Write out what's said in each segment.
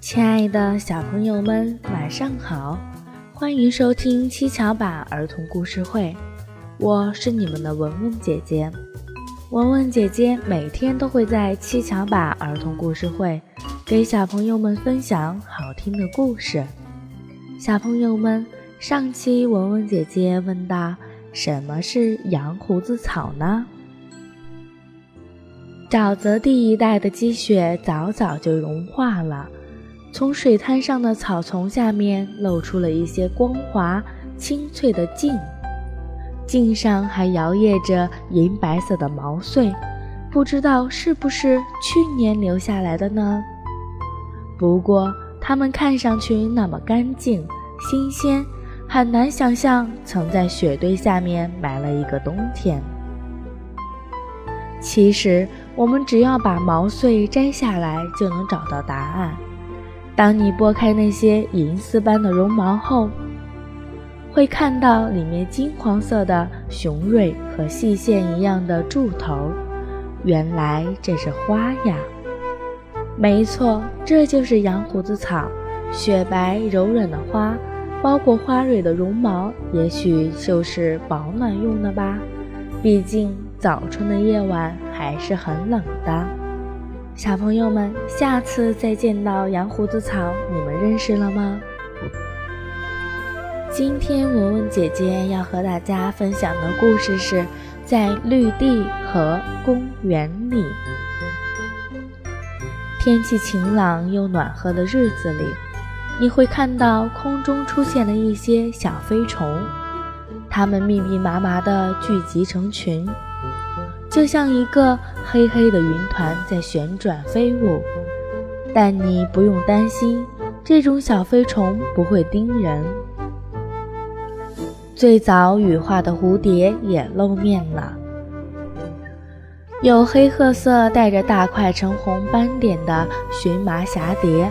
亲爱的小朋友们，晚上好！欢迎收听七巧板儿童故事会，我是你们的文文姐姐。文文姐姐每天都会在七巧板儿童故事会给小朋友们分享好听的故事。小朋友们，上期文文姐姐问到：什么是羊胡子草呢？沼泽地一带的积雪早早就融化了。从水滩上的草丛下面露出了一些光滑、清脆的茎，茎上还摇曳着银白色的毛穗，不知道是不是去年留下来的呢？不过它们看上去那么干净、新鲜，很难想象曾在雪堆下面埋了一个冬天。其实，我们只要把毛穗摘下来，就能找到答案。当你拨开那些银丝般的绒毛后，会看到里面金黄色的雄蕊和细线一样的柱头。原来这是花呀！没错，这就是羊胡子草。雪白柔软的花，包裹花蕊的绒毛，也许就是保暖用的吧。毕竟早春的夜晚还是很冷的。小朋友们，下次再见到羊胡子草，你们认识了吗？今天文文姐姐要和大家分享的故事是在绿地和公园里。天气晴朗又暖和的日子里，你会看到空中出现了一些小飞虫，它们密密麻麻地聚集成群。就像一个黑黑的云团在旋转飞舞，但你不用担心，这种小飞虫不会叮人。最早羽化的蝴蝶也露面了，有黑褐色带着大块橙红斑点的荨麻蛱蝶，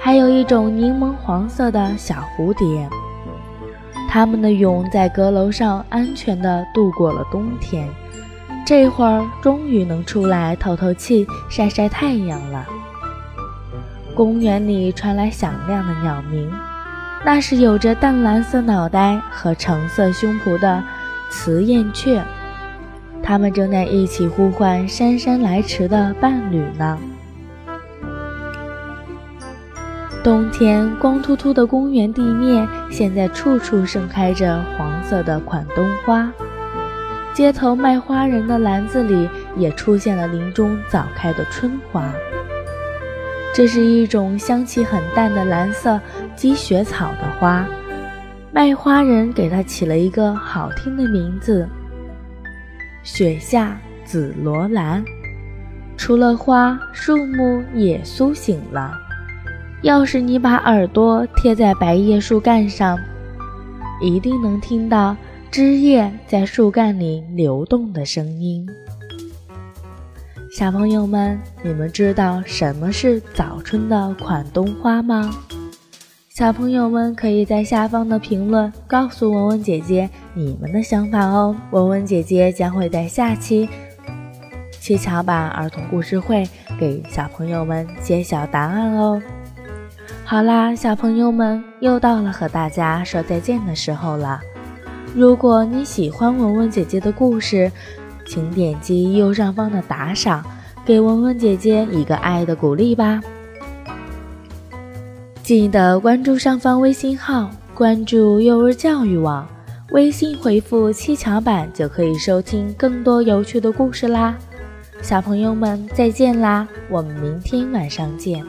还有一种柠檬黄色的小蝴蝶。它们的蛹在阁楼上安全地度过了冬天。这会儿终于能出来透透气、晒晒太阳了。公园里传来响亮的鸟鸣，那是有着淡蓝色脑袋和橙色胸脯的雌燕雀，它们正在一起呼唤姗姗来迟的伴侣呢。冬天光秃秃的公园地面，现在处处盛开着黄色的款冬花。街头卖花人的篮子里也出现了林中早开的春花。这是一种香气很淡的蓝色积雪草的花，卖花人给它起了一个好听的名字——雪下紫罗兰。除了花，树木也苏醒了。要是你把耳朵贴在白叶树干上，一定能听到。枝叶在树干里流动的声音。小朋友们，你们知道什么是早春的款冬花吗？小朋友们可以在下方的评论告诉文文姐姐你们的想法哦。文文姐姐将会在下期七巧板儿童故事会给小朋友们揭晓答案哦。好啦，小朋友们，又到了和大家说再见的时候了。如果你喜欢文文姐姐的故事，请点击右上方的打赏，给文文姐姐一个爱的鼓励吧。记得关注上方微信号，关注幼儿教育网，微信回复“七巧板”就可以收听更多有趣的故事啦。小朋友们再见啦，我们明天晚上见。